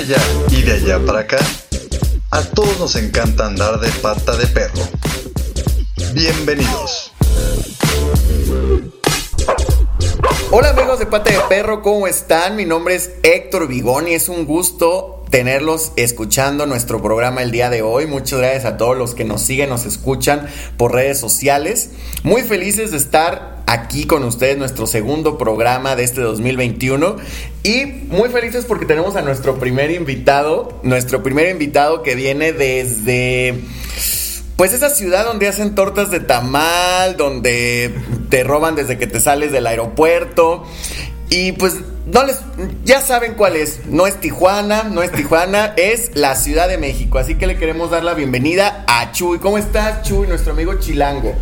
allá y de allá para acá, a todos nos encanta andar de pata de perro. Bienvenidos. Hola amigos de Pata de Perro, ¿cómo están? Mi nombre es Héctor Vigón y es un gusto tenerlos escuchando nuestro programa el día de hoy. Muchas gracias a todos los que nos siguen, nos escuchan por redes sociales. Muy felices de estar aquí con ustedes, nuestro segundo programa de este 2021. Y muy felices porque tenemos a nuestro primer invitado, nuestro primer invitado que viene desde pues esa ciudad donde hacen tortas de tamal, donde te roban desde que te sales del aeropuerto. Y pues no les, ya saben cuál es. No es Tijuana, no es Tijuana, es la Ciudad de México. Así que le queremos dar la bienvenida a Chuy. ¿Cómo estás, Chuy, nuestro amigo Chilango?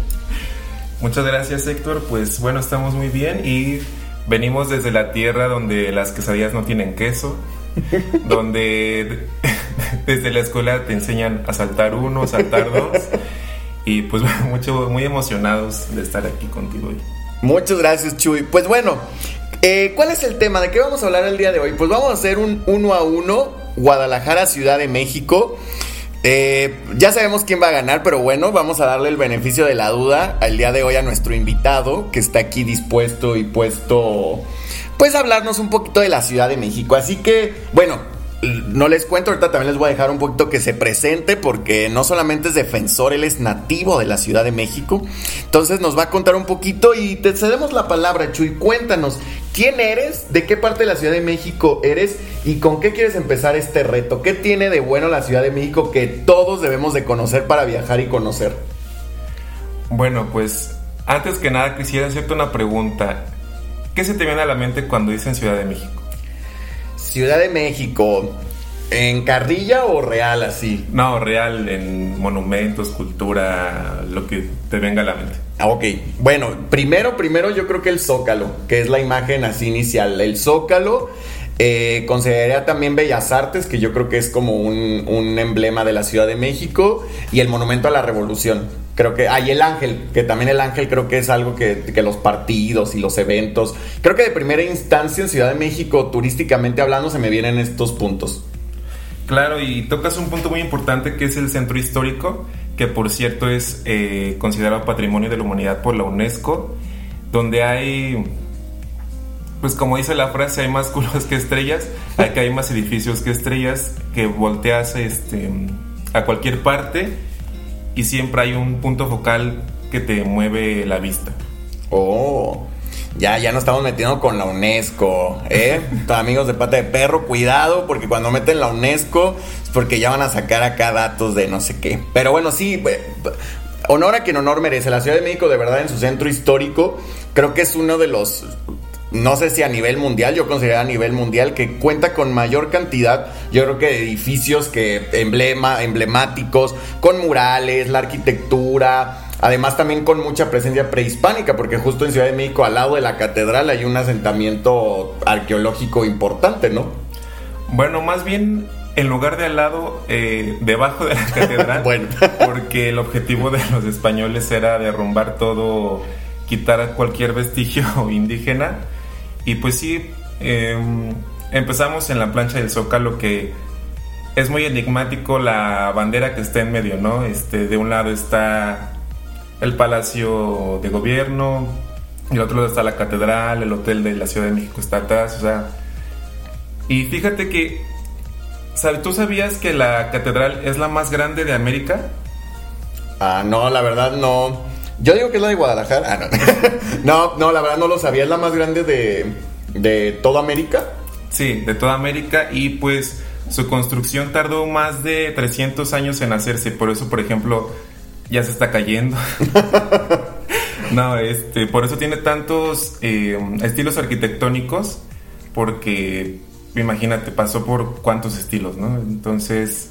Muchas gracias, Héctor. Pues bueno, estamos muy bien y venimos desde la tierra donde las quesadillas no tienen queso, donde desde la escuela te enseñan a saltar uno, saltar dos. Y pues mucho, muy emocionados de estar aquí contigo hoy. Muchas gracias, Chuy. Pues bueno, eh, ¿cuál es el tema? ¿De qué vamos a hablar el día de hoy? Pues vamos a hacer un uno a uno Guadalajara, Ciudad de México. Eh, ya sabemos quién va a ganar, pero bueno, vamos a darle el beneficio de la duda al día de hoy a nuestro invitado que está aquí dispuesto y puesto, pues a hablarnos un poquito de la Ciudad de México. Así que, bueno, no les cuento, ahorita también les voy a dejar un poquito que se presente porque no solamente es defensor, él es nativo de la Ciudad de México. Entonces nos va a contar un poquito y te cedemos la palabra, Chuy. Cuéntanos, ¿quién eres? ¿De qué parte de la Ciudad de México eres? ¿Y con qué quieres empezar este reto? ¿Qué tiene de bueno la Ciudad de México que todos debemos de conocer para viajar y conocer? Bueno, pues antes que nada quisiera hacerte una pregunta. ¿Qué se te viene a la mente cuando dicen Ciudad de México? Ciudad de México, ¿en carrilla o real así? No, real, en monumentos, cultura, lo que te venga a la mente. Ah, ok. Bueno, primero, primero yo creo que el Zócalo, que es la imagen así inicial. El Zócalo, eh, consideraría también Bellas Artes, que yo creo que es como un, un emblema de la Ciudad de México, y el Monumento a la Revolución. Creo que, hay el ángel, que también el ángel creo que es algo que, que, los partidos y los eventos, creo que de primera instancia en Ciudad de México, turísticamente hablando, se me vienen estos puntos. Claro, y tocas un punto muy importante que es el centro histórico, que por cierto es eh, considerado Patrimonio de la Humanidad por la UNESCO, donde hay, pues como dice la frase, hay más culos que estrellas, que hay más edificios que estrellas, que volteas este, a cualquier parte y siempre hay un punto focal que te mueve la vista. Oh, ya, ya nos estamos metiendo con la UNESCO, ¿eh? Amigos de pata de perro, cuidado, porque cuando meten la UNESCO es porque ya van a sacar acá datos de no sé qué. Pero bueno, sí, honor a quien honor merece. La Ciudad de México, de verdad, en su centro histórico, creo que es uno de los no sé si a nivel mundial, yo considero a nivel mundial que cuenta con mayor cantidad, yo creo que de edificios que emblema, emblemáticos, con murales, la arquitectura, Además también con mucha presencia prehispánica, porque justo en Ciudad de México, al lado de la catedral, hay un asentamiento arqueológico importante, ¿no? Bueno, más bien en lugar de al lado, eh, debajo de la catedral, bueno. porque el objetivo de los españoles era derrumbar todo, quitar cualquier vestigio indígena y pues sí, em, empezamos en la plancha del Zócalo que es muy enigmático la bandera que está en medio, ¿no? Este, de un lado está el Palacio de Gobierno, el otro lado está la Catedral, el Hotel de la Ciudad de México está atrás, o sea... Y fíjate que, ¿tú sabías que la Catedral es la más grande de América? Ah, no, la verdad no. Yo digo que es la de Guadalajara. Ah, no. no, la verdad no lo sabía. Es la más grande de, de toda América. Sí, de toda América. Y pues su construcción tardó más de 300 años en hacerse. Por eso, por ejemplo, ya se está cayendo. no, este, por eso tiene tantos eh, estilos arquitectónicos. Porque, imagínate, pasó por cuántos estilos, ¿no? Entonces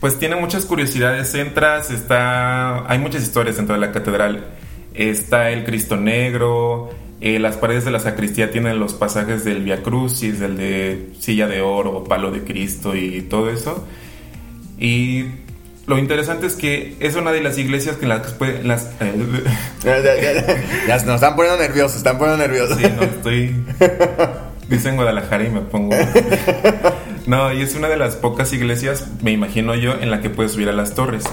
pues tiene muchas curiosidades. Entras, está. Hay muchas historias dentro de la catedral. Está el Cristo Negro. Eh, las paredes de la sacristía tienen los pasajes del Via Crucis, del de silla de oro, palo de Cristo y todo eso. Y lo interesante es que es una de las iglesias que las... las ya, nos están poniendo nerviosos, están poniendo nerviosos. Sí, no, estoy... Dicen Guadalajara y me pongo. no, y es una de las pocas iglesias, me imagino yo, en la que puedes subir a las torres.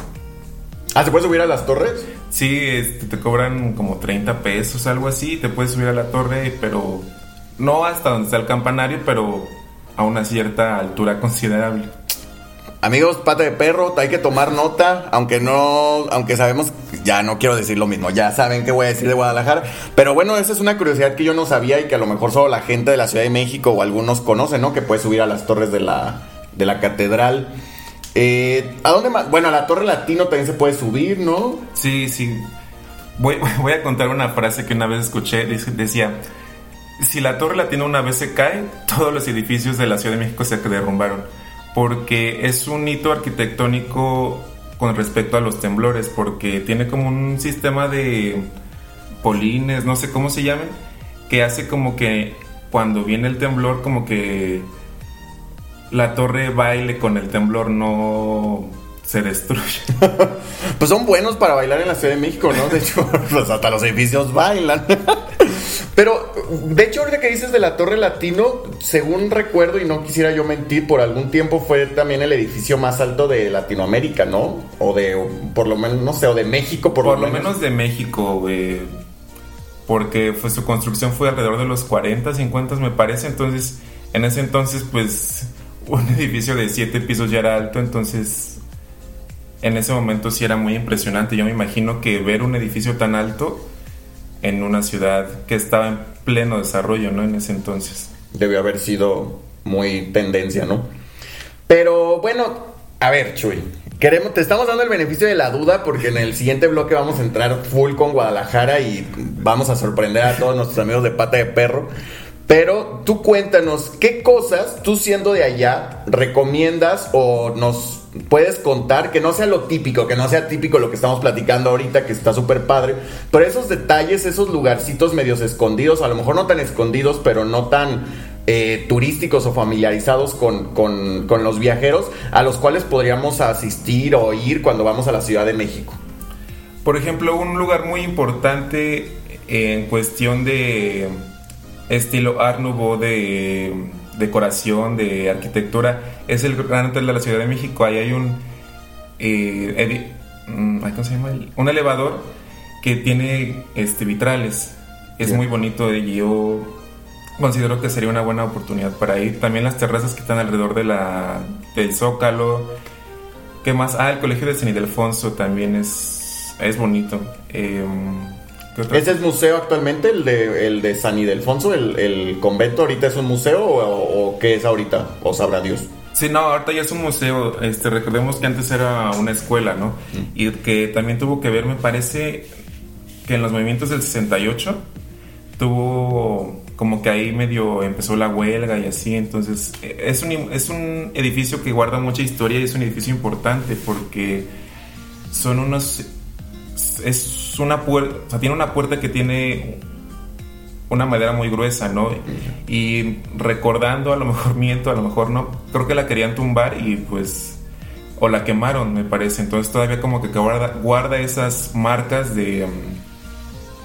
Ah, ¿se puede subir a las torres? Sí, este, te cobran como 30 pesos, algo así, te puedes subir a la torre, pero no hasta donde está el campanario, pero a una cierta altura considerable. Amigos, pata de perro, hay que tomar nota, aunque no, aunque sabemos, ya no quiero decir lo mismo, ya saben qué voy a decir de Guadalajara, pero bueno, esa es una curiosidad que yo no sabía y que a lo mejor solo la gente de la Ciudad de México o algunos conocen, ¿no? Que puede subir a las torres de la, de la catedral. Eh, ¿A dónde más? Bueno, a la Torre Latino también se puede subir, ¿no? Sí, sí. Voy, voy a contar una frase que una vez escuché, decía, si la Torre Latino una vez se cae, todos los edificios de la Ciudad de México se derrumbaron porque es un hito arquitectónico con respecto a los temblores, porque tiene como un sistema de polines, no sé cómo se llaman, que hace como que cuando viene el temblor, como que la torre baile con el temblor, no se destruye. pues son buenos para bailar en la Ciudad de México, ¿no? De hecho, pues hasta los edificios bailan. Pero, de hecho, ahorita que dices de la Torre Latino, según recuerdo, y no quisiera yo mentir, por algún tiempo fue también el edificio más alto de Latinoamérica, ¿no? O de, por lo menos, no sé, o de México, por, por lo, menos. de México, güey. Porque fue, su construcción fue alrededor de los 40, 50, me parece. Entonces, en ese entonces, pues, un edificio de 7 pisos ya era alto, entonces en ese momento sí era muy impresionante. Yo me imagino que ver un edificio tan alto en una ciudad que estaba en pleno desarrollo, ¿no? En ese entonces. Debe haber sido muy tendencia, ¿no? Pero bueno, a ver, Chuy. Queremos, te estamos dando el beneficio de la duda porque en el siguiente bloque vamos a entrar full con Guadalajara y vamos a sorprender a todos nuestros amigos de pata de perro. Pero tú cuéntanos, ¿qué cosas tú siendo de allá recomiendas o nos puedes contar que no sea lo típico, que no sea típico lo que estamos platicando ahorita, que está súper padre, pero esos detalles, esos lugarcitos medios escondidos, a lo mejor no tan escondidos, pero no tan eh, turísticos o familiarizados con, con los viajeros, a los cuales podríamos asistir o ir cuando vamos a la Ciudad de México. Por ejemplo, un lugar muy importante en cuestión de estilo Art Nouveau de decoración, de arquitectura, es el Gran Hotel de la Ciudad de México. Ahí hay un, eh, mm, ¿cómo se llama? Un elevador que tiene este, vitrales. Es muy bonito y yo considero que sería una buena oportunidad para ir. También las terrazas que están alrededor de la, del Zócalo. ¿Qué más? Ah, el Colegio de San Ildefonso también es, es bonito. Eh, ¿Ese es museo actualmente, el de, el de San Ildefonso? ¿El, el convento ahorita es un museo o, qué es ahorita? ¿O sabrá Dios? Sí, no, ahorita ya es un museo. Este, recordemos que antes era una escuela, ¿no? Y que también tuvo que ver, me parece, que en los movimientos del 68 tuvo como que ahí medio empezó la huelga y así. Entonces, es un, es un edificio que guarda mucha historia y es un edificio importante porque son unos es una puerta, o sea, tiene una puerta que tiene una madera muy gruesa, ¿no? Y recordando, a lo mejor miento, a lo mejor no, creo que la querían tumbar y pues, o la quemaron, me parece. Entonces todavía como que guarda, guarda esas marcas de,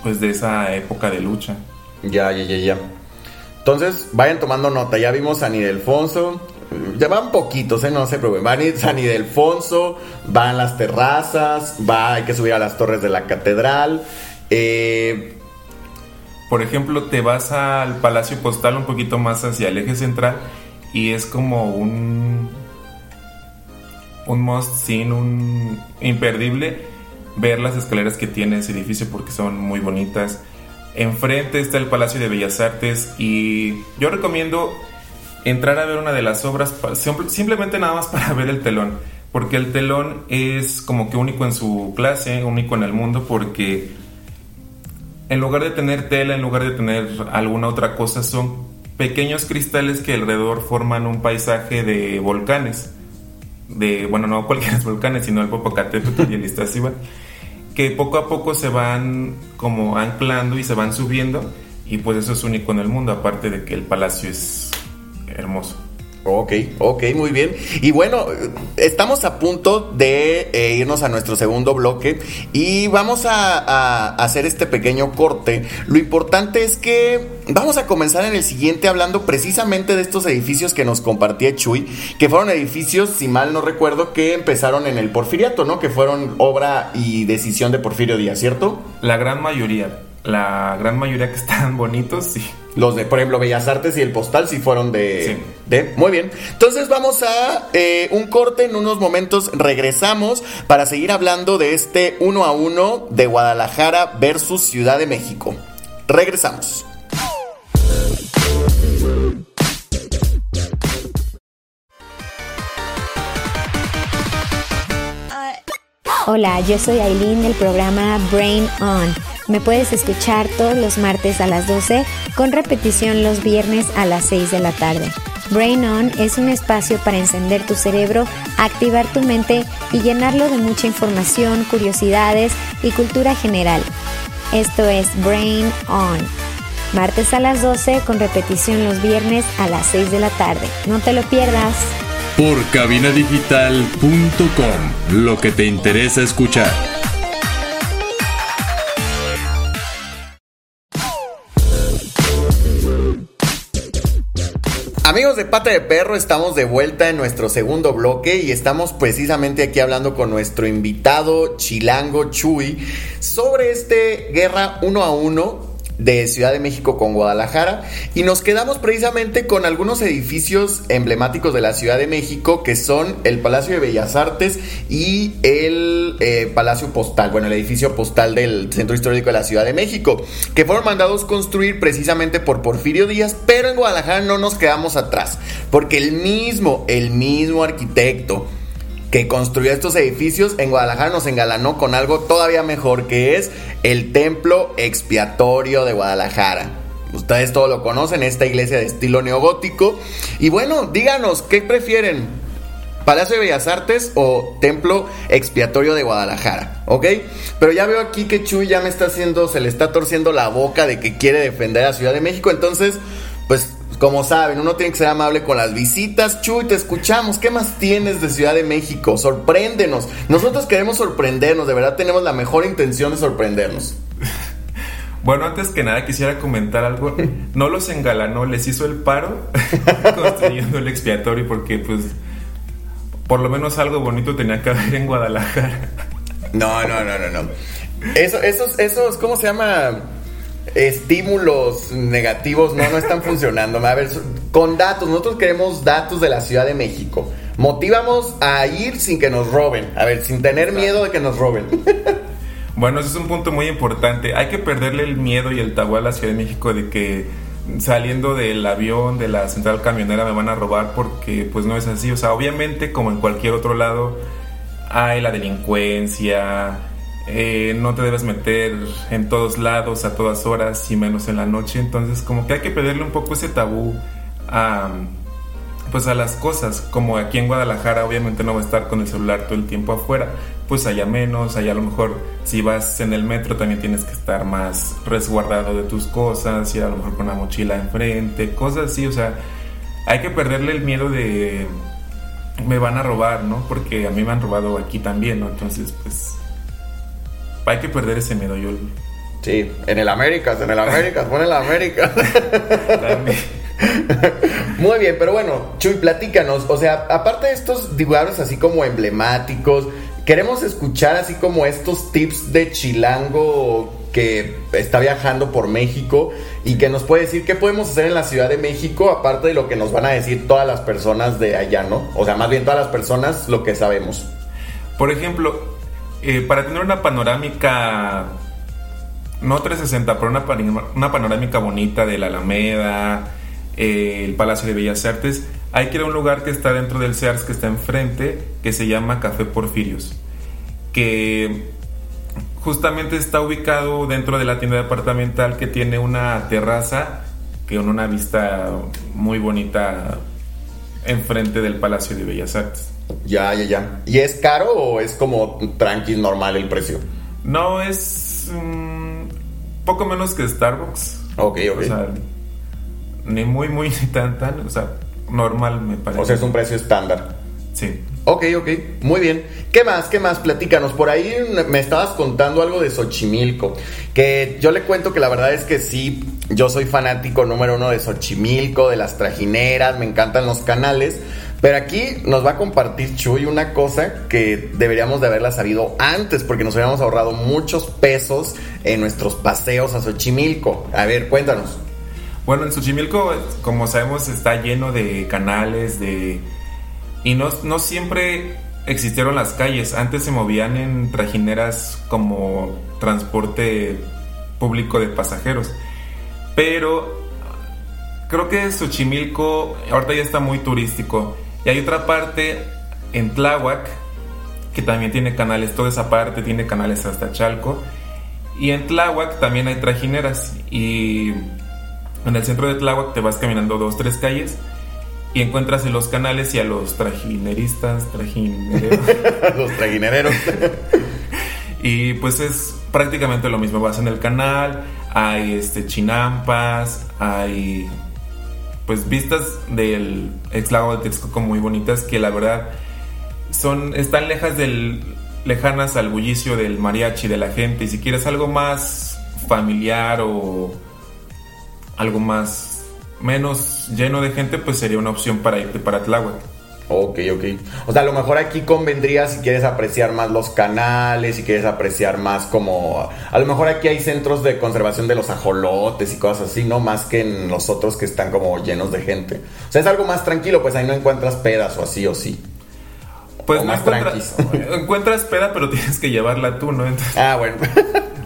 pues, de esa época de lucha. Ya, ya, ya, ya. Entonces, vayan tomando nota. Ya vimos a Nidelfonso, ya van poquitos, ¿eh? no se preocupen. Van San Ildefonso, van las terrazas, va, hay que subir a las torres de la catedral. Eh, Por ejemplo, te vas al Palacio Postal un poquito más hacia el eje central y es como un un must sin un imperdible ver las escaleras que tiene ese edificio porque son muy bonitas. Enfrente está el Palacio de Bellas Artes y yo recomiendo entrar a ver una de las obras simplemente nada más para ver el telón, porque el telón es como que único en su clase, único en el mundo, porque en lugar de tener tela, en lugar de tener alguna otra cosa, son pequeños cristales que alrededor forman un paisaje de volcanes. De, bueno, no cualquiera volcanes, sino el Popocatépetl y el Iztaccíhuatl, que poco a poco se van como anclando y se van subiendo, y pues eso es único en el mundo, aparte de que el palacio es hermoso. Ok, ok, muy bien. Y bueno, estamos a punto de eh, irnos a nuestro segundo bloque y vamos a, hacer este pequeño corte. Lo importante es que vamos a comenzar en el siguiente hablando precisamente de estos edificios que nos compartía Chuy, que fueron edificios, si mal no recuerdo, que empezaron en el Porfiriato, ¿no? Que fueron obra y decisión de Porfirio Díaz, ¿cierto? La gran mayoría la gran mayoría que están bonitos, sí. Los de, por ejemplo, Bellas Artes y el Postal sí fueron de... de muy bien. Entonces vamos a eh, un corte, en unos momentos regresamos para seguir hablando de este uno a uno de Guadalajara versus Ciudad de México. Regresamos. Hola, yo soy Aileen del programa Brain On me puedes escuchar todos los martes a las 12 con repetición los viernes a las 6 de la tarde. Brain On es un espacio para encender tu cerebro, activar tu mente y llenarlo de mucha información, curiosidades y cultura general. Esto es Brain On. Martes a las 12 con repetición los viernes a las 6 de la tarde. No te lo pierdas. Por cabinadigital.com, lo que te interesa escuchar. Amigos de Pata de Perro, estamos de vuelta en nuestro segundo bloque y estamos precisamente aquí hablando con nuestro invitado Chilango Chuy sobre este guerra uno a uno de Ciudad de México con Guadalajara y nos quedamos precisamente con algunos edificios emblemáticos de la Ciudad de México que son el Palacio de Bellas Artes y el eh, Palacio Postal, bueno, el edificio postal del Centro Histórico de la Ciudad de México, que fueron mandados construir precisamente por Porfirio Díaz, pero en Guadalajara no nos quedamos atrás, porque el mismo, el mismo arquitecto, que construyó estos edificios, en Guadalajara nos engalanó con algo todavía mejor, que es el Templo Expiatorio de Guadalajara. Ustedes todo lo conocen, esta iglesia de estilo neogótico. Y bueno, díganos, ¿qué prefieren? Palacio de Bellas Artes o Templo Expiatorio de Guadalajara, ¿ok? Pero ya veo aquí que Chuy ya me está haciendo, se le está torciendo la boca de que quiere defender a Ciudad de México, entonces, pues como saben, uno tiene que ser amable con las visitas. Chuy, te escuchamos. ¿Qué más tienes de Ciudad de México? Sorpréndenos. Nosotros queremos sorprendernos. De verdad tenemos la mejor intención de sorprendernos. Bueno, antes que nada quisiera comentar algo. No los engalanó, les hizo el paro construyendo el expiatorio porque pues por lo menos algo bonito tenía que haber en Guadalajara. No, no, no, no, no. Eso, esos, esos, ¿cómo se llama? Estímulos negativos no, no están funcionando. A ver, con datos, nosotros queremos datos de la Ciudad de México. Motivamos a ir sin que nos roben. A ver, sin tener miedo de que nos roben. Bueno, ese es un punto muy importante. Hay que perderle el miedo y el tabú a la Ciudad de México de que saliendo del avión, de la central camionera, me van a robar porque pues no es así. O sea, obviamente, como en cualquier otro lado, hay la delincuencia, eh, no te debes meter en todos lados, a todas horas y menos en la noche. Entonces como que hay que pedirle un poco ese tabú a, pues a las cosas. Como aquí en Guadalajara obviamente no va a estar con el celular todo el tiempo afuera. Pues allá menos, allá a lo mejor si vas en el metro también tienes que estar más resguardado de tus cosas, y a lo mejor con una mochila enfrente, cosas así. O sea, hay que perderle el miedo de me van a robar, ¿no? Porque a mí me han robado aquí también, ¿no? Entonces pues hay que perder ese miedo, yo. Sí, en el América, en el América, pon el América. Muy bien, pero bueno, Chuy, platícanos. O sea, aparte de estos lugares así como emblemáticos, queremos escuchar así como estos tips de chilango que está viajando por México y que nos puede decir qué podemos hacer en la Ciudad de México, aparte de lo que nos van a decir todas las personas de allá, ¿no? O sea, más bien todas las personas lo que sabemos. Por ejemplo, eh, para tener una panorámica, no 360, pero una, una panorámica bonita de la Alameda, eh, el Palacio de Bellas Artes, hay que ir a un lugar que está dentro del Sears, que está enfrente, que se llama Café Porfirios, que justamente está ubicado dentro de la tienda departamental que tiene una terraza con una vista muy bonita enfrente del Palacio de Bellas Artes. Ya, ya, ya. ¿Y es caro o es como tranqui normal el precio? No, es mm, poco menos que Starbucks. Ok, ok. O sea, ni muy, muy, ni tan, tan. O sea, normal, me parece. O sea, es un precio estándar. Sí. Ok, ok, muy bien. ¿Qué más? ¿Qué más? Platícanos. Por ahí me estabas contando algo de Xochimilco. Que yo le cuento que la verdad es que sí, yo soy fanático número uno de Xochimilco, de las trajineras, me encantan los canales. Pero aquí nos va a compartir Chuy una cosa que deberíamos de haberla sabido antes, porque nos habíamos ahorrado muchos pesos en nuestros paseos a Xochimilco. A ver, cuéntanos. Bueno, en Xochimilco, como sabemos, está lleno de canales, de... Y no, no siempre existieron las calles. Antes se movían en trajineras como transporte público de pasajeros. Pero creo que Xochimilco ahorita ya está muy turístico. Y hay otra parte en Tláhuac que también tiene canales, toda esa parte tiene canales hasta Chalco. Y en Tláhuac también hay trajineras. Y en el centro de Tláhuac te vas caminando dos, tres calles y encuentras en los canales y a los trajineristas, trajineros. los trajineros. y pues es prácticamente lo mismo. Vas en el canal, hay este chinampas, hay pues vistas del ex lago de Texcoco muy bonitas que la verdad son están lejas del lejanas al bullicio del mariachi de la gente y si quieres algo más familiar o algo más menos lleno de gente pues sería una opción para irte para Tláhuac. Ok, ok. O sea, a lo mejor aquí convendría si quieres apreciar más los canales, si quieres apreciar más como... A lo mejor aquí hay centros de conservación de los ajolotes y cosas así, ¿no? Más que en los otros que están como llenos de gente. O sea, es algo más tranquilo, pues ahí no encuentras pedas o así o sí. Pues no encuentras, encuentras peda, pero tienes que llevarla tú, ¿no? ah, bueno.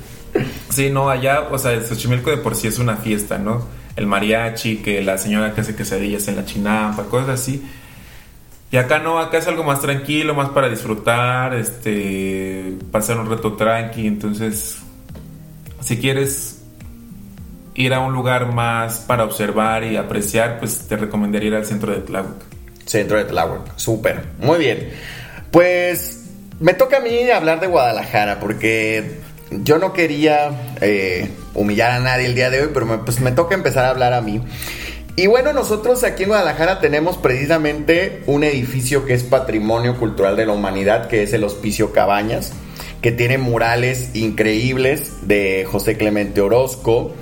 sí, no, allá, o sea, Xochimilco de por sí es una fiesta, ¿no? El mariachi, que la señora que hace quesadillas en la chinampa, cosas así y acá no, acá es algo más tranquilo, más para disfrutar, este, pasar un reto tranqui. Entonces, si quieres ir a un lugar más para observar y apreciar, pues te recomendaría ir al centro de Tláhuac. Centro de Tláhuac, súper, muy bien. Pues me toca a mí hablar de Guadalajara porque yo no quería eh, humillar a nadie el día de hoy, pero pues me toca empezar a hablar a mí. Y bueno, nosotros aquí en Guadalajara tenemos precisamente un edificio que es patrimonio cultural de la humanidad, que es el Hospicio Cabañas, que tiene murales increíbles de José Clemente Orozco.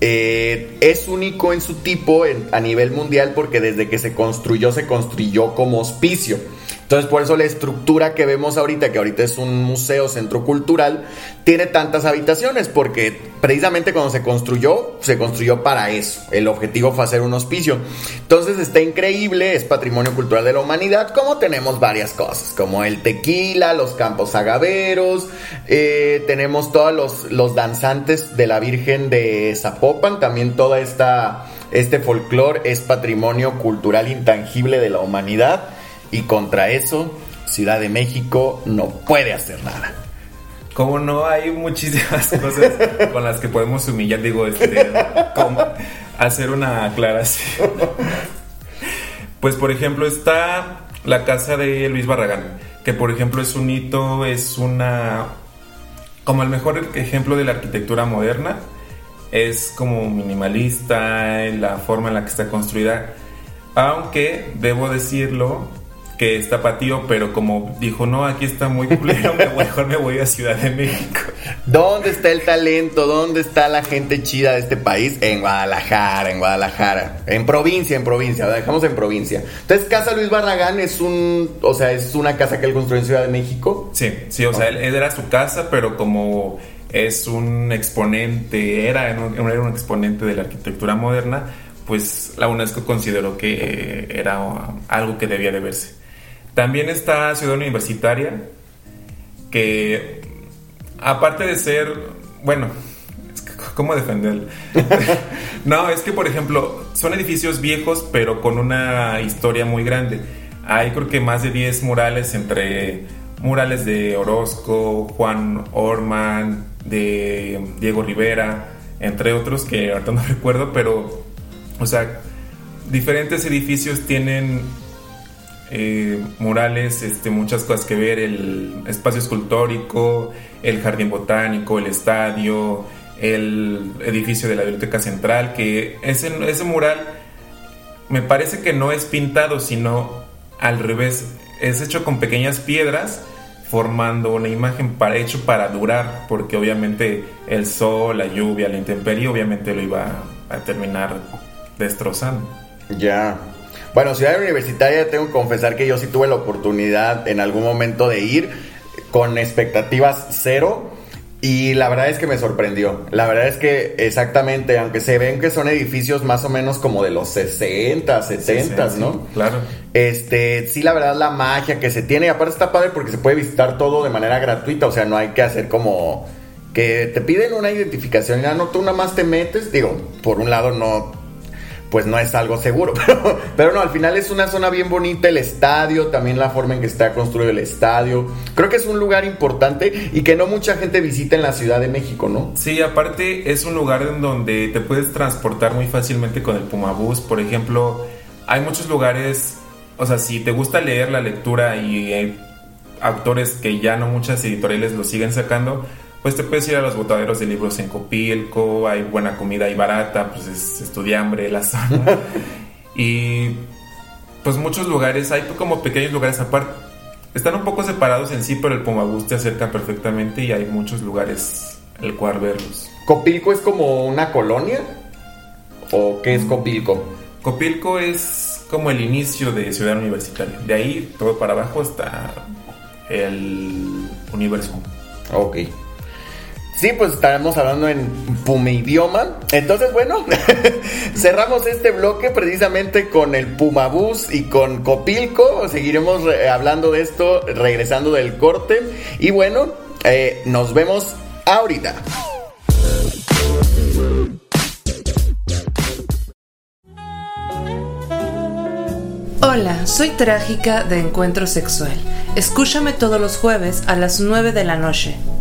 Eh, es único en su tipo a nivel mundial porque desde que se construyó se construyó como hospicio. Entonces, por eso la estructura que vemos ahorita, que ahorita es un museo, centro cultural, tiene tantas habitaciones, porque precisamente cuando se construyó, se construyó para eso. El objetivo fue hacer un hospicio. Entonces, está increíble, es patrimonio cultural de la humanidad, como tenemos varias cosas, como el tequila, los campos agaveros, eh, tenemos todos los, los danzantes de la Virgen de Zapopan, también toda esta este folclore es patrimonio cultural intangible de la humanidad. Y contra eso, Ciudad de México no puede hacer nada. Como no, hay muchísimas cosas con las que podemos humillar, digo, este, como hacer una aclaración. Pues, por ejemplo, está la casa de Luis Barragán, que por ejemplo es un hito, es una. como el mejor ejemplo de la arquitectura moderna. Es como minimalista, la forma en la que está construida. Aunque, debo decirlo, que está patío, pero como dijo, no, aquí está muy culero, mejor me voy a Ciudad de México. ¿Dónde está el talento? ¿Dónde está la gente chida de este país? En Guadalajara, en Guadalajara. En provincia, en provincia, dejamos en provincia. Entonces, Casa Luis Barragán es un, o sea, es una casa que él construyó en Ciudad de México. Sí, sí, o sea, él, era su casa, pero como es un exponente, era, era un exponente de la arquitectura moderna, pues la UNESCO consideró que era algo que debía de verse. También está Ciudad Universitaria, que aparte de ser, bueno, ¿cómo defenderlo? no, es que por ejemplo, son edificios viejos pero con una historia muy grande. Hay creo que más de 10 murales entre murales de Orozco, Juan Orman, de Diego Rivera, entre otros que ahorita no recuerdo, pero, o sea, diferentes edificios tienen eh, murales, este, muchas cosas que ver, el espacio escultórico, el jardín botánico, el estadio, el edificio de la Biblioteca Central, que ese, ese mural me parece que no es pintado, sino al revés. Es hecho con pequeñas piedras formando una imagen para, hecho para durar, porque obviamente el sol, la lluvia, la intemperie, obviamente lo iba a terminar destrozando. Ya. Bueno, Ciudad Universitaria tengo que confesar que yo sí tuve la oportunidad en algún momento de ir con expectativas cero. Y la verdad es que me sorprendió. La verdad es que exactamente, aunque se ven que son edificios más o menos como de los 60, 70, ¿no? claro. Este, sí, la verdad, la magia que se tiene. Y aparte está padre porque se puede visitar todo de manera gratuita. O sea, no hay que hacer como que te piden una identificación y ya no, tú nada más te metes. Digo, por un lado no pues no es algo seguro. Pero, no, al final es una zona bien bonita, el estadio, también la forma en que está construido el estadio. Creo que es un lugar importante y que no mucha gente visita en la Ciudad de México, ¿no? Sí, aparte es un lugar en donde te puedes transportar muy fácilmente con el Pumabús. Por ejemplo, hay muchos lugares, o sea, si te gusta leer la lectura y hay autores que ya no muchas editoriales lo siguen sacando, pues te puedes ir a los botaderos de libros en Copilco, hay buena comida y barata, pues es estudiambre la zona. y pues muchos lugares, hay como pequeños lugares aparte. Están un poco separados en sí, pero el Pomabús te acerca perfectamente y hay muchos lugares el cual verlos. ¿Copilco es como una colonia? ¿O qué es Copilco? Copilco es como el inicio de Ciudad Universitaria. De ahí todo para abajo está el universo. Ok. Sí, pues estaremos hablando en Pume idioma. Entonces, bueno, cerramos este bloque precisamente con el Pumabús y con Copilco. Seguiremos hablando de esto regresando del corte. Y bueno, eh, nos vemos ahorita. Hola, soy Trágica de Encuentro Sexual. Escúchame todos los jueves a las 9 de la noche.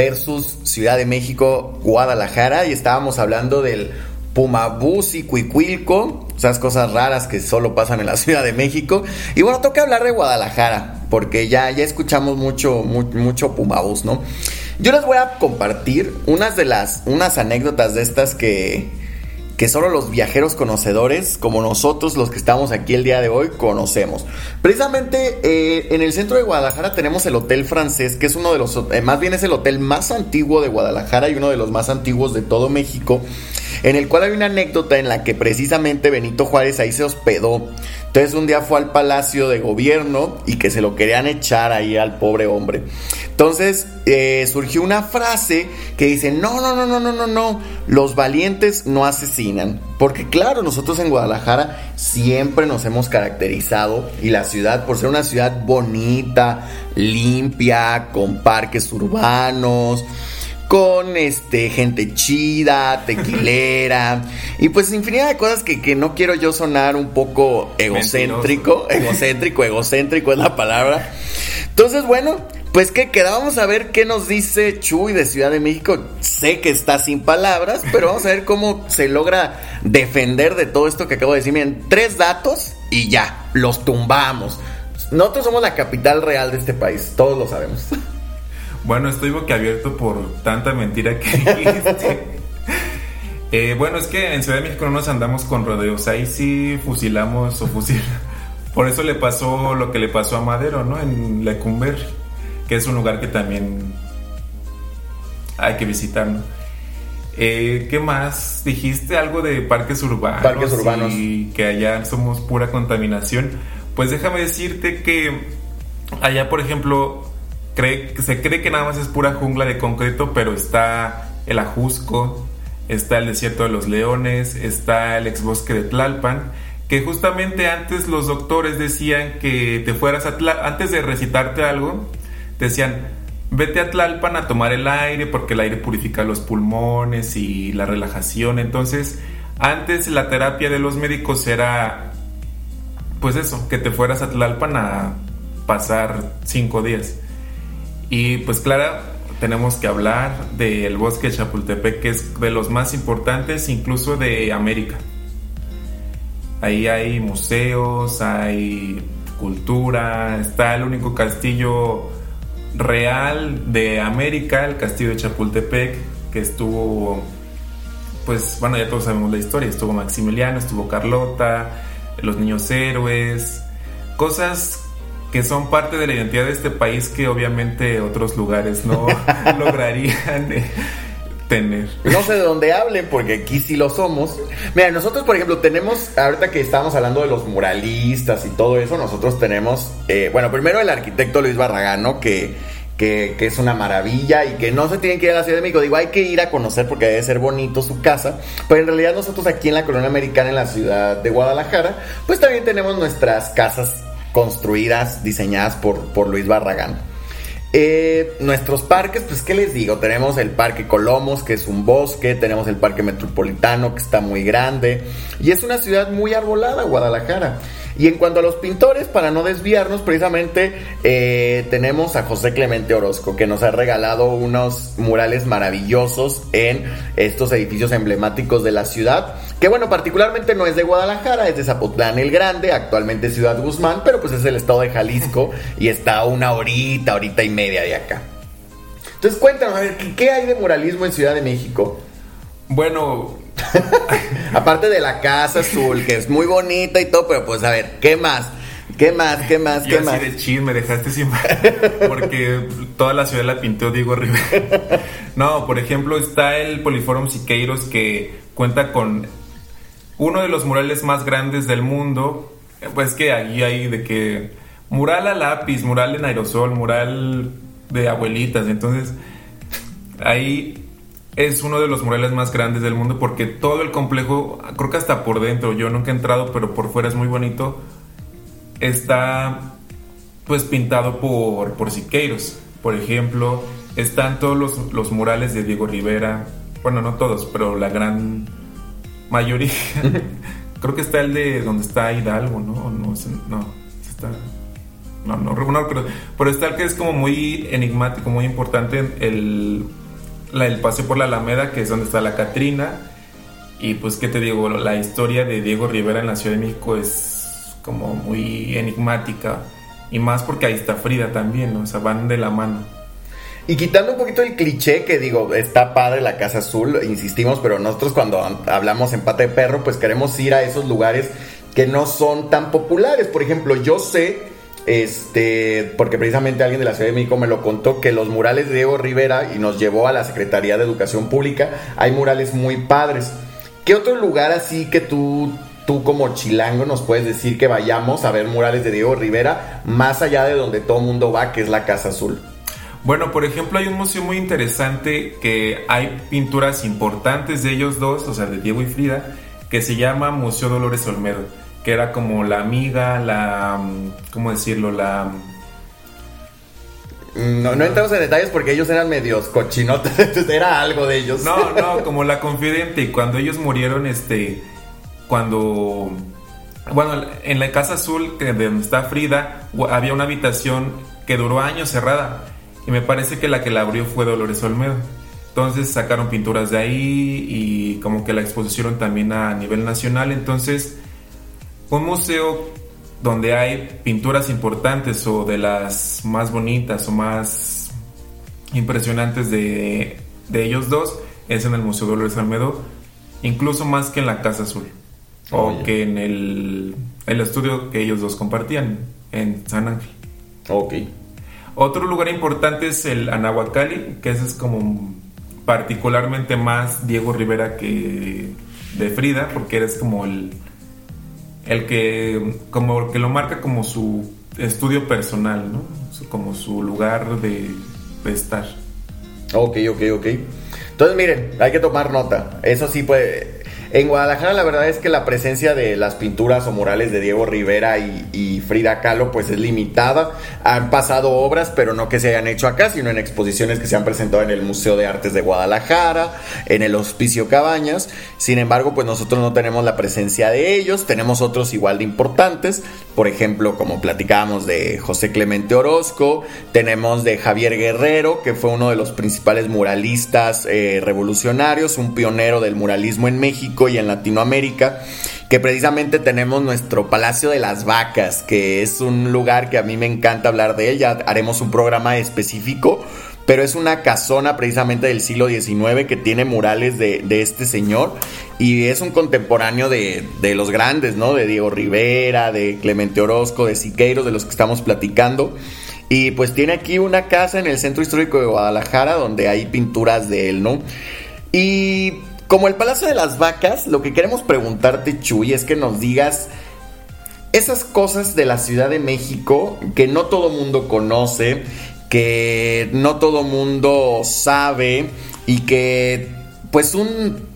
versus Ciudad de México, Guadalajara, y estábamos hablando del Pumabús y Cuicuilco, esas cosas raras que solo pasan en la Ciudad de México. Y bueno, toca hablar de Guadalajara, porque ya, ya escuchamos mucho, Pumabús, ¿no? Yo les voy a compartir unas de las, unas anécdotas de estas que, que solo los viajeros conocedores, como nosotros los que estamos aquí el día de hoy, conocemos. Precisamente eh, en el centro de Guadalajara tenemos el Hotel Francés, que es uno de los, eh, más bien es el hotel más antiguo de Guadalajara y uno de los más antiguos de todo México, en el cual hay una anécdota en la que precisamente Benito Juárez ahí se hospedó. Entonces un día fue al palacio de gobierno y que se lo querían echar ahí al pobre hombre. Entonces eh, surgió una frase que dice, no, no, no, no, no, no, no, los valientes no asesinan. Porque claro, nosotros en Guadalajara siempre nos hemos caracterizado y la ciudad por ser una ciudad bonita, limpia, con parques urbanos con este gente chida, tequilera y pues infinidad de cosas que, que no quiero yo sonar un poco egocéntrico, egocéntrico, egocéntrico es la palabra. Entonces, bueno, pues que quedábamos a ver qué nos dice Chuy de Ciudad de México. Sé que está sin palabras, pero vamos a ver cómo se logra defender de todo esto que acabo de decir. Miren, tres datos y ya, los tumbamos. Nosotros somos la capital real de este país, todos lo sabemos. Bueno, estoy boquiabierto por tanta mentira que dijiste. eh, bueno, es que en Ciudad de México no nos andamos con rodeos. Ahí sí fusilamos o fusilamos. Por eso le pasó lo que le pasó a Madero, ¿no? En Lecumberri, que es un lugar que también hay que visitar, ¿no? Eh, ¿Qué más? Dijiste algo de parques urbanos. Parques urbanos. Y que allá somos pura contaminación. Pues déjame decirte que allá, por ejemplo, se cree que nada más es pura jungla de concreto, pero está el Ajusco, está el desierto de los leones, está el ex bosque de Tlalpan, que justamente antes los doctores decían que te fueras a Tlalpan, antes de recitarte algo, decían, vete a Tlalpan a tomar el aire porque el aire purifica los pulmones y la relajación. Entonces, antes la terapia de los médicos era pues eso, que te fueras a Tlalpan a pasar cinco días. Y pues Clara, tenemos que hablar del bosque de Chapultepec, que es de los más importantes incluso de América. Ahí hay museos, hay cultura, está el único castillo real de América, el castillo de Chapultepec, que estuvo, pues bueno, ya todos sabemos la historia, estuvo Maximiliano, estuvo Carlota, los niños héroes, cosas que son parte de la identidad de este país que obviamente otros lugares no lograrían eh, tener. No sé de dónde hablen, porque aquí sí lo somos. Mira, nosotros, por ejemplo, tenemos, ahorita que estábamos hablando de los muralistas y todo eso, nosotros tenemos, eh, bueno, primero el arquitecto Luis Barragán, Que, que, que, es una maravilla y que no se tienen que ir a la Ciudad de México. Digo, hay que ir a conocer porque debe ser bonito su casa. Pero en realidad nosotros aquí en la colonia americana, en la ciudad de Guadalajara, pues también tenemos nuestras casas construidas, diseñadas por, por Luis Barragán. Eh, nuestros parques, pues qué les digo, tenemos el Parque Colomos, que es un bosque, tenemos el Parque Metropolitano, que está muy grande, y es una ciudad muy arbolada, Guadalajara. Y en cuanto a los pintores, para no desviarnos, precisamente eh, tenemos a José Clemente Orozco, que nos ha regalado unos murales maravillosos en estos edificios emblemáticos de la ciudad. Que bueno, particularmente no es de Guadalajara, es de Zapotlán el Grande, actualmente Ciudad Guzmán, pero pues es el estado de Jalisco y está una horita, horita y media de acá. Entonces cuéntanos, a ver, ¿qué hay de muralismo en Ciudad de México? Bueno, Aparte de la casa azul, que es muy bonita y todo, pero pues a ver, ¿qué más? ¿Qué más? ¿Qué más? ¿Qué más? de chill, me dejaste sin porque toda la ciudad la pintó Diego Rivera. No, por ejemplo, está el Poliforum Siqueiros que cuenta con uno de los murales más grandes del mundo. Pues que ahí hay de que mural a lápiz, mural en aerosol, mural de abuelitas. Entonces, ahí es uno de los murales más grandes del mundo porque todo el complejo, creo que hasta por dentro, yo nunca he entrado, pero por fuera es muy bonito, está pues pintado por, por Siqueiros. Por ejemplo, están todos los, murales de Diego Rivera, bueno, no todos, pero la gran mayoría. creo que está el de donde está Hidalgo, ¿no? No, no, está... No, no, no, pero, pero está el que es como muy enigmático, muy importante, el el paseo por la Alameda, que es donde está la Catrina. Y pues, ¿qué te digo? La historia de Diego Rivera en la Ciudad de México es como muy enigmática. Y más porque ahí está Frida también, ¿no? O sea, van de la mano. Y quitando un poquito el cliché que digo, está padre la Casa Azul, insistimos, pero nosotros cuando hablamos en Pata de Perro, pues queremos ir a esos lugares que no son tan populares. Por ejemplo, yo sé este, porque precisamente alguien de la Ciudad de México me lo contó, que los murales de Diego Rivera y nos llevó a la Secretaría de Educación Pública, hay murales muy padres. ¿Qué otro lugar así que tú, tú como chilango nos puedes decir que vayamos a ver murales de Diego Rivera más allá de donde todo el mundo va, que es la Casa Azul? Bueno, por ejemplo, hay un museo muy interesante que hay pinturas importantes de ellos dos, o sea, de Diego y Frida, que se llama Museo Dolores Olmedo que era como la amiga, la... ¿Cómo decirlo? La... No, no entramos en detalles porque ellos eran medios cochinotes, era algo de ellos. No, no, como la confidente. Y cuando ellos murieron, este, cuando, bueno, en la casa azul, que donde está Frida, había una habitación que duró años cerrada. Y me parece que la que la abrió fue Dolores Olmedo. Entonces sacaron pinturas de ahí y como que la expusieron también a nivel nacional. Entonces un museo donde hay pinturas importantes o de las más bonitas o más impresionantes de, ellos dos es en el Museo Dolores Almedo, incluso más que en la Casa Azul o que en el, el, estudio que ellos dos compartían en San Ángel. Ok. Otro lugar importante es el Anahuacali, que ese es como particularmente más Diego Rivera que de Frida, porque eres como el el que como que lo marca como su estudio personal, ¿no? Como su lugar de, estar. Ok, ok, ok. Entonces miren, hay que tomar nota. Eso sí puede... En Guadalajara la verdad es que la presencia de las pinturas o murales de Diego Rivera y, Frida Kahlo pues es limitada. Han pasado obras, pero no que se hayan hecho acá, sino en exposiciones que se han presentado en el Museo de Artes de Guadalajara, en el Hospicio Cabañas. Sin embargo, pues nosotros no tenemos la presencia de ellos, tenemos otros igual de importantes, por ejemplo, como platicábamos de José Clemente Orozco, tenemos de Javier Guerrero, que fue uno de los principales muralistas eh, revolucionarios, un pionero del muralismo en México y en Latinoamérica que precisamente tenemos nuestro Palacio de las Vacas, que es un lugar que a mí me encanta hablar de él, ya haremos un programa específico, pero es una casona precisamente del siglo XIX que tiene murales de, este señor y es un contemporáneo de, de, los grandes, ¿no? De Diego Rivera, de Clemente Orozco, de Siqueiros, de los que estamos platicando. Y pues tiene aquí una casa en el centro histórico de Guadalajara donde hay pinturas de él, ¿no? Y como el Palacio de las Vacas, lo que queremos preguntarte, Chuy, es que nos digas esas cosas de la Ciudad de México que no todo mundo conoce, que no todo mundo sabe y que pues un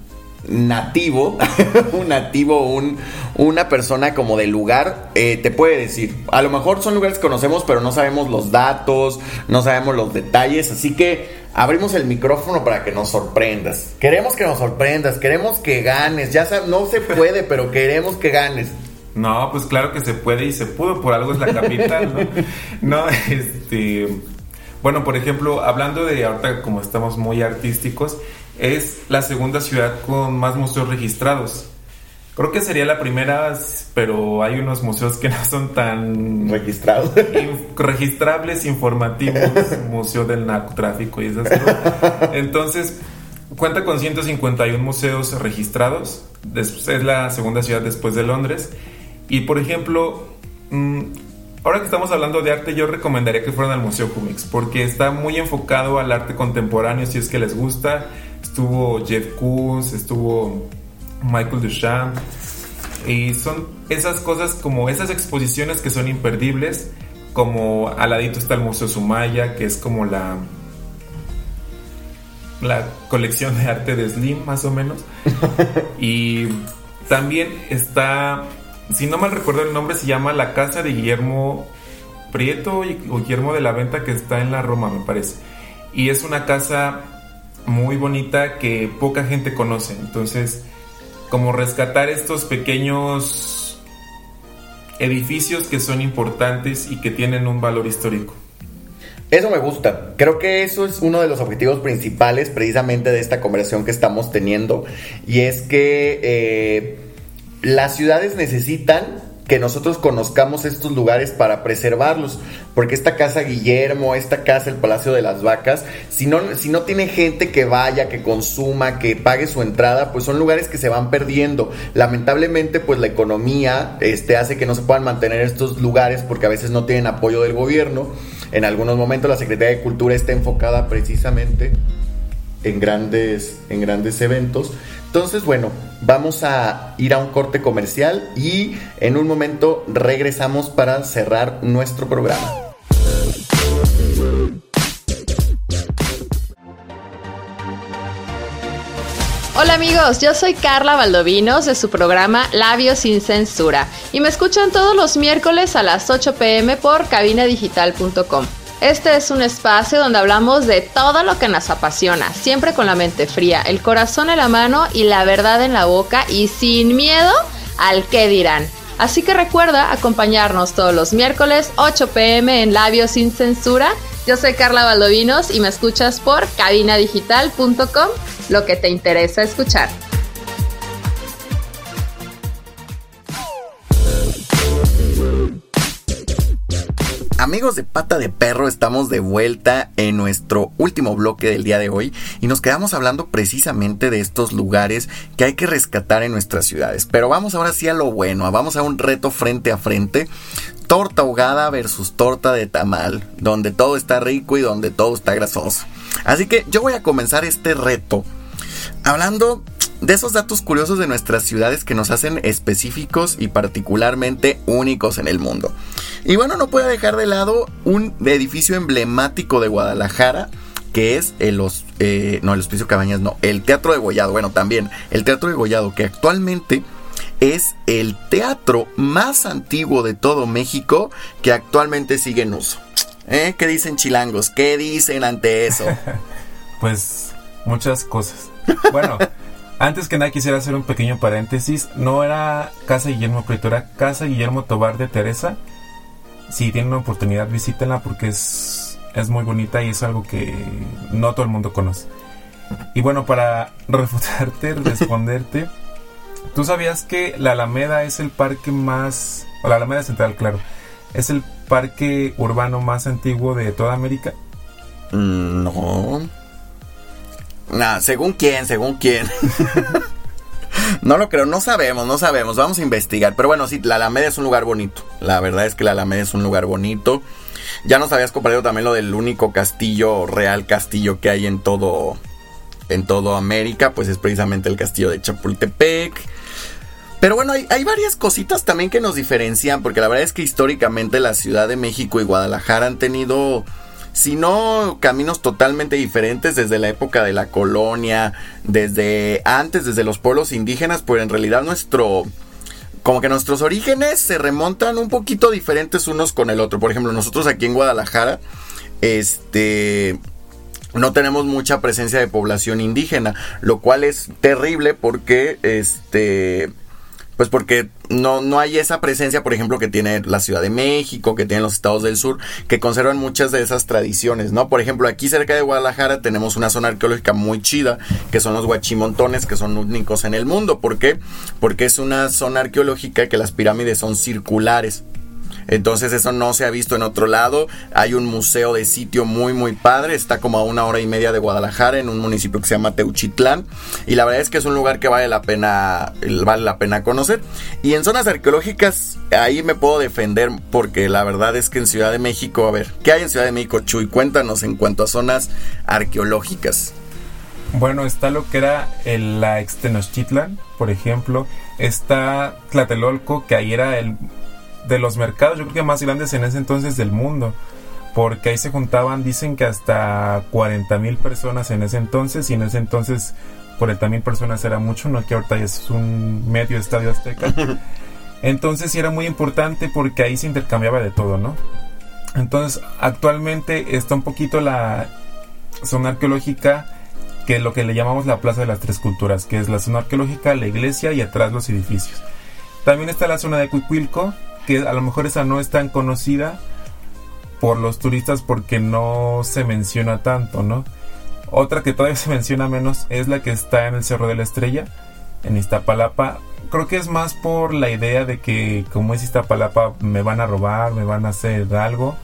nativo, un nativo, un, una persona como del lugar, eh, te puede decir. A lo mejor son lugares que conocemos, pero no sabemos los datos, no sabemos los detalles, así que abrimos el micrófono para que nos sorprendas. Queremos que nos sorprendas, queremos que ganes. Ya sabes, no se puede, pero queremos que ganes. No, pues claro que se puede y se pudo, por algo es la capital, ¿no? no, este. Bueno, por ejemplo, hablando de ahorita como estamos muy artísticos, es la segunda ciudad con más museos registrados. Creo que sería la primera, pero hay unos museos que no son tan registrados, registrables, informativos, Museo del Narcotráfico y esas cosas. Entonces, cuenta con 151 museos registrados. Es la segunda ciudad después de Londres. Y por ejemplo, mm, ahora que estamos hablando de arte, yo recomendaría que fueran al Museo Cummings, porque está muy enfocado al arte contemporáneo, si es que les gusta. Estuvo Jeff Koons, estuvo Michael Duchamp. Y son esas cosas como esas exposiciones que son imperdibles, como al ladito está el Museo Sumaya, que es como la la colección de arte de Slim, más o menos. y también está, si no mal recuerdo el nombre, se llama la casa de Guillermo Prieto o Guillermo de la Venta, que está en la Roma, me parece. Y es una casa muy bonita que poca gente conoce. Entonces, como rescatar estos pequeños edificios que son importantes y que tienen un valor histórico. Eso me gusta. Creo que eso es uno de los objetivos principales precisamente de esta conversación que estamos teniendo. Y es que eh, las ciudades necesitan que nosotros conozcamos estos lugares para preservarlos, porque esta casa Guillermo, esta casa el Palacio de las Vacas, si no, si no tiene gente que vaya, que consuma, que pague su entrada, pues son lugares que se van perdiendo. Lamentablemente, pues la economía este, hace que no se puedan mantener estos lugares porque a veces no tienen apoyo del gobierno. En algunos momentos la Secretaría de Cultura está enfocada precisamente en grandes, en grandes eventos. Entonces, bueno, vamos a ir a un corte comercial y en un momento regresamos para cerrar nuestro programa. Hola amigos, yo soy Carla Valdovinos de su programa Labios sin Censura y me escuchan todos los miércoles a las 8 pm por cabinadigital.com. Este es un espacio donde hablamos de todo lo que nos apasiona, siempre con la mente fría, el corazón en la mano y la verdad en la boca y sin miedo al qué dirán. Así que recuerda acompañarnos todos los miércoles 8 pm en Labios sin Censura. Yo soy Carla Valdovinos y me escuchas por cabinadigital.com, lo que te interesa escuchar. Amigos de Pata de Perro, estamos de vuelta en nuestro último bloque del día de hoy y nos quedamos hablando precisamente de estos lugares que hay que rescatar en nuestras ciudades. Pero vamos ahora sí a lo bueno, vamos a un reto frente a frente. Torta ahogada versus torta de tamal, donde todo está rico y donde todo está grasoso. Así que yo voy a comenzar este reto hablando de esos datos curiosos de nuestras ciudades que nos hacen específicos y particularmente únicos en el mundo. Y bueno, no puedo dejar de lado un edificio emblemático de Guadalajara, que es el, eh, no, el Hospicio Cabañas, no, el Teatro de Gollado, bueno, también el Teatro de Gollado, que actualmente es el teatro más antiguo de todo México que actualmente sigue en uso. ¿Eh? ¿Qué dicen chilangos? ¿Qué dicen ante eso? pues muchas cosas. Bueno, antes que nada quisiera hacer un pequeño paréntesis. No era Casa Guillermo Prieto, era Casa Guillermo Tobar de Teresa. Si tienen una oportunidad, visítenla porque es, es muy bonita y es algo que no todo el mundo conoce. Y bueno, para refutarte, responderte, ¿tú sabías que la Alameda es el parque más... la Alameda Central, claro, es el parque urbano más antiguo de toda América? Mm, no. Nah, según quién, según quién. no lo creo, no sabemos, no sabemos. Vamos a investigar. Pero bueno, sí, la Alameda es un lugar bonito. La verdad es que la Alameda es un lugar bonito. Ya nos habías compartido también lo del único castillo, real castillo que hay en todo, en todo América, pues es precisamente el castillo de Chapultepec. Pero bueno, hay, hay, varias cositas también que nos diferencian, porque la verdad es que históricamente la Ciudad de México y Guadalajara han tenido sino caminos totalmente diferentes desde la época de la colonia, desde antes, desde los pueblos indígenas, pues en realidad nuestro como que nuestros orígenes se remontan un poquito diferentes unos con el otro. Por ejemplo, nosotros aquí en Guadalajara, este no tenemos mucha presencia de población indígena, lo cual es terrible porque este pues porque no, no hay esa presencia, por ejemplo, que tiene la Ciudad de México, que tienen los estados del sur, que conservan muchas de esas tradiciones, ¿no? Por ejemplo, aquí cerca de Guadalajara tenemos una zona arqueológica muy chida, que son los guachimontones, que son únicos en el mundo. ¿Por qué? Porque es una zona arqueológica que las pirámides son circulares. Entonces eso no se ha visto en otro lado. Hay un museo de sitio muy muy padre. Está como a una hora y media de Guadalajara en un municipio que se llama Teuchitlán. Y la verdad es que es un lugar que vale la pena, vale la pena conocer. Y en zonas arqueológicas ahí me puedo defender porque la verdad es que en Ciudad de México, a ver, ¿qué hay en Ciudad de México, Chuy? Cuéntanos en cuanto a zonas arqueológicas. Bueno, está lo que era el, la ex por ejemplo. Está Tlatelolco, que ahí era el de los mercados, yo creo que más grandes en ese entonces del mundo. Porque ahí se juntaban, dicen que hasta 40 mil personas en ese entonces, y en ese entonces 40 mil personas era mucho, no que ahorita es un medio estadio azteca. Entonces sí era muy importante porque ahí se intercambiaba de todo, ¿no? Entonces actualmente está un poquito la zona arqueológica que es lo que le llamamos la Plaza de las Tres Culturas, que es la zona arqueológica, la iglesia y atrás los edificios. También está la zona de Cuicuilco, que a lo mejor esa no es tan conocida por los turistas porque no se menciona tanto, ¿no? Otra que todavía se menciona menos es la que está en el Cerro de la Estrella, en Iztapalapa. Creo que es más por la idea de que como es Iztapalapa me van a robar, me van a hacer algo.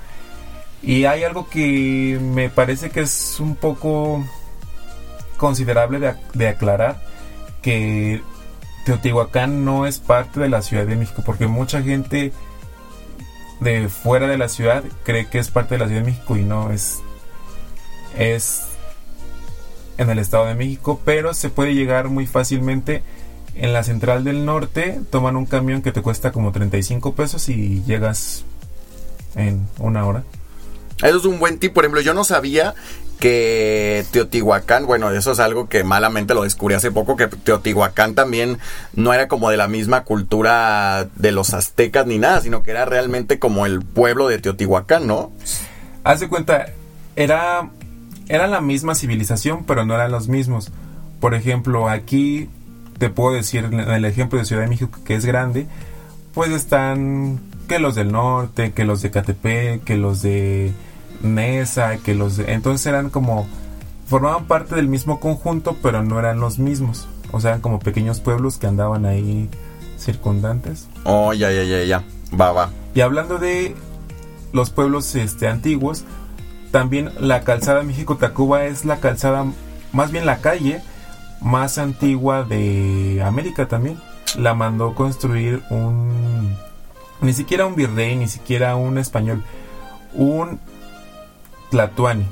Y hay algo que me parece que es un poco considerable de, aclarar, que Teotihuacán no es parte de la Ciudad de México, porque mucha gente de fuera de la ciudad cree que es parte de la Ciudad de México y no es es en el Estado de México, pero se puede llegar muy fácilmente en la Central del Norte, toman un camión que te cuesta como 35 pesos y llegas en una hora. Eso es un buen tip, por ejemplo, yo no sabía que Teotihuacán, bueno, eso es algo que malamente lo descubrí hace poco, que Teotihuacán también no era como de la misma cultura de los aztecas ni nada, sino que era realmente como el pueblo de Teotihuacán, ¿no? Haz de cuenta, era, era la misma civilización, pero no eran los mismos. Por ejemplo, aquí te puedo decir, el ejemplo de Ciudad de México, que es grande, pues están que los del norte, que los de Catepec, que los de Mesa, que los de, entonces eran como formaban parte del mismo conjunto, pero no eran los mismos. O sea, eran como pequeños pueblos que andaban ahí circundantes. Oh, ya, ya, ya, ya. Va, va. Y hablando de los pueblos este, antiguos, también la calzada México-Tacuba es la calzada, más bien la calle más antigua de América también. La mandó construir un... Ni siquiera un virrey, ni siquiera un español. Un Tlatuani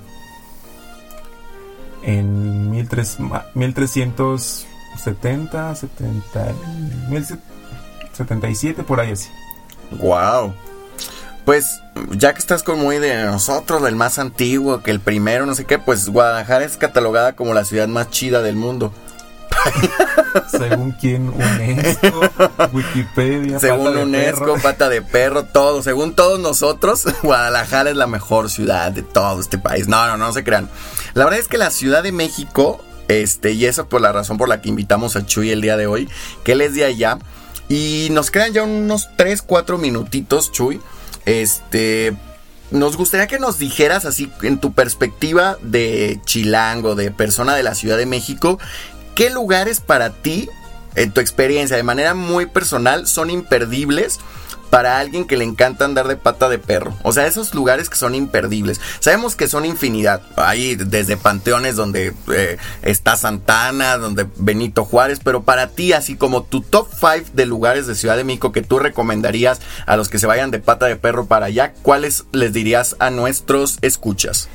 en 1370, 70, 1077, por ahí así. Wow. pues ya que estás con muy de nosotros, del más antiguo, que el primero, no sé qué, pues Guadalajara es catalogada como la ciudad más chida del mundo. Según quién, UNESCO, Wikipedia, Según pata de UNESCO, perro. pata de perro, todo. Según todos nosotros, Guadalajara es la mejor ciudad de todo este país. No, no, no se crean. La verdad es que la Ciudad de México, este, y esa por la razón por la que invitamos a Chuy el día de hoy, que él es de allá. Y nos quedan ya unos 3, 4 minutitos, Chuy. Este, nos gustaría que nos dijeras así en tu perspectiva de chilango, de persona de la Ciudad de México, ¿qué lugares para ti, en tu experiencia, de manera muy personal, son imperdibles para alguien que le encanta andar de pata de perro? O sea, esos lugares que son imperdibles. Sabemos que son infinidad. Hay desde panteones donde eh, está Santana, donde Benito Juárez, pero para ti, así como tu top 5 de lugares de Ciudad de México que tú recomendarías a los que se vayan de pata de perro para allá, ¿cuáles les dirías a nuestros escuchas?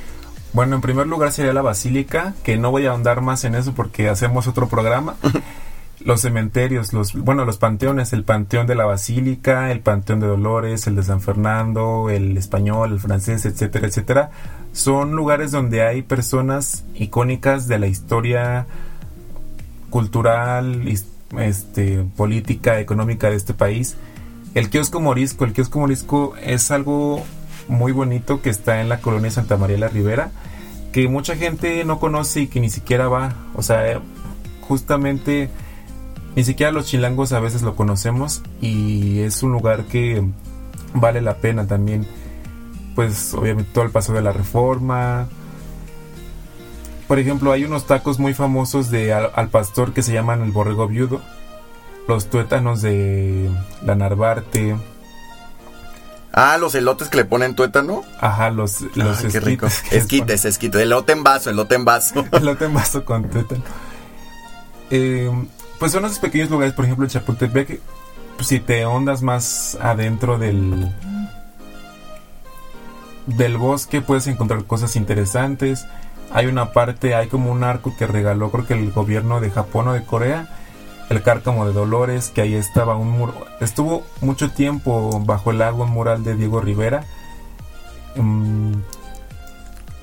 Bueno, en primer lugar sería la Basílica, que no voy a ahondar más en eso porque hacemos otro programa. los cementerios, los bueno, los panteones, el Panteón de la Basílica, el Panteón de Dolores, el de San Fernando, el español, el francés, etcétera, etcétera, son lugares donde hay personas icónicas de la historia cultural, este, política, económica de este país. El kiosco morisco, el kiosco morisco es algo muy bonito que está en la colonia Santa María la Ribera, que mucha gente no conoce y que ni siquiera va. O sea, eh, justamente ni siquiera los chilangos a veces lo conocemos y es un lugar que vale la pena también. Pues obviamente todo el paso de la reforma. Por ejemplo, hay unos tacos muy famosos de al, al pastor que se llaman el borrego viudo. Los tuétanos de la Narvarte. Ah, los elotes que le ponen tuétano. Ajá, los, los Ah, qué rico. esquites les Esquites, esquites. Elote en vaso, elote en vaso. elote en vaso con tuétano. Eh, pues son esos pequeños lugares, por ejemplo, en Chapultepec, pues, si te ondas más adentro del del bosque puedes encontrar cosas interesantes. Hay una parte, hay como un arco que regaló creo que el gobierno de Japón o de Corea, el cárcamo de Dolores, que ahí estaba un muro, estuvo mucho tiempo bajo el agua mural de Diego Rivera. Mm,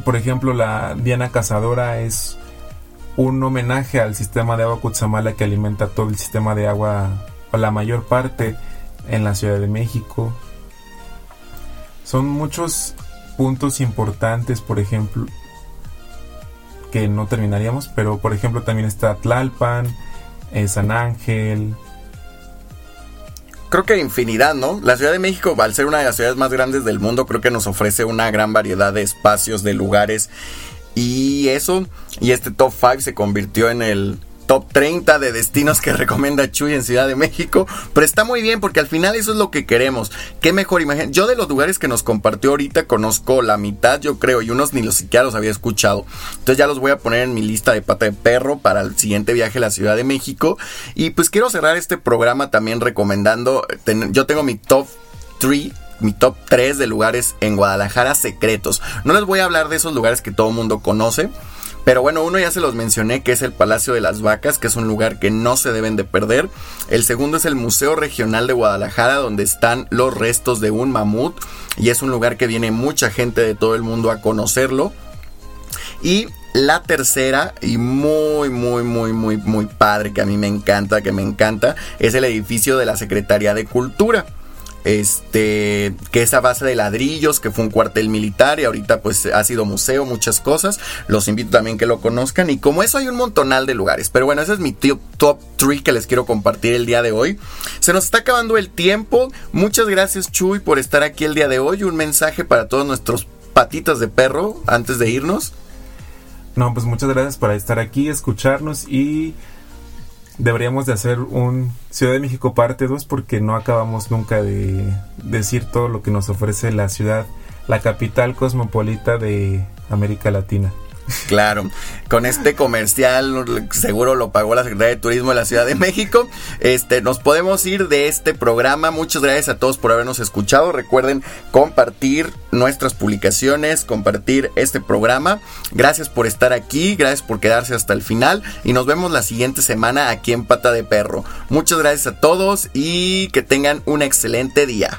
por ejemplo, la Diana Cazadora es un homenaje al sistema de agua Cutzamala que alimenta todo el sistema de agua, o la mayor parte, en la Ciudad de México. Son muchos puntos importantes, por ejemplo, que no terminaríamos, pero por ejemplo también está Tlalpan, eh, San Ángel, Creo que infinidad, ¿no? La Ciudad de México, al ser una de las ciudades más grandes del mundo, creo que nos ofrece una gran variedad de espacios, de lugares. Y eso, y este top 5 se convirtió en el top 30 de destinos que recomienda Chuy en Ciudad de México. Pero está muy bien porque al final eso es lo que queremos. Qué mejor imagen. Yo de los lugares que nos compartió ahorita conozco la mitad, yo creo, y unos ni los siquiera los había escuchado. Entonces ya los voy a poner en mi lista de pata de perro para el siguiente viaje a la Ciudad de México. Y pues quiero cerrar este programa también recomendando. ten- yo tengo mi top 3 mi top 3 de lugares en Guadalajara secretos. No les voy a hablar de esos lugares que todo el mundo conoce. Pero bueno, uno ya se los mencioné, que es el Palacio de las Vacas, que es un lugar que no se deben de perder. El segundo es el Museo Regional de Guadalajara, donde están los restos de un mamut. Y es un lugar que viene mucha gente de todo el mundo a conocerlo. Y la tercera, y muy, muy, muy, muy, muy padre, que a mí me encanta, que me encanta, es el edificio de la Secretaría de Cultura este que es a base de ladrillos que fue un cuartel militar y ahorita pues ha sido museo muchas cosas. Los invito también que lo conozcan. Y como eso hay un montonal de lugares. Pero bueno ese es mi top, top 3 que les quiero compartir el día de hoy. Se nos está acabando el tiempo. Muchas gracias Chuy por estar aquí el día de hoy. Un mensaje para todos nuestros patitas de perro antes de irnos. No, pues muchas gracias por estar aquí, escucharnos y deberíamos de hacer un Ciudad de México parte 2 porque no acabamos nunca de decir todo lo que nos ofrece la ciudad, la capital cosmopolita de América Latina. Claro, con este comercial seguro lo pagó la Secretaría de Turismo de la Ciudad de México. Este, nos podemos ir de este programa. Muchas gracias a todos por habernos escuchado. Recuerden compartir nuestras publicaciones, compartir este programa. Gracias por estar aquí, gracias por quedarse hasta el final y nos vemos la siguiente semana aquí en Pata de Perro. Muchas gracias a todos y que tengan un excelente día.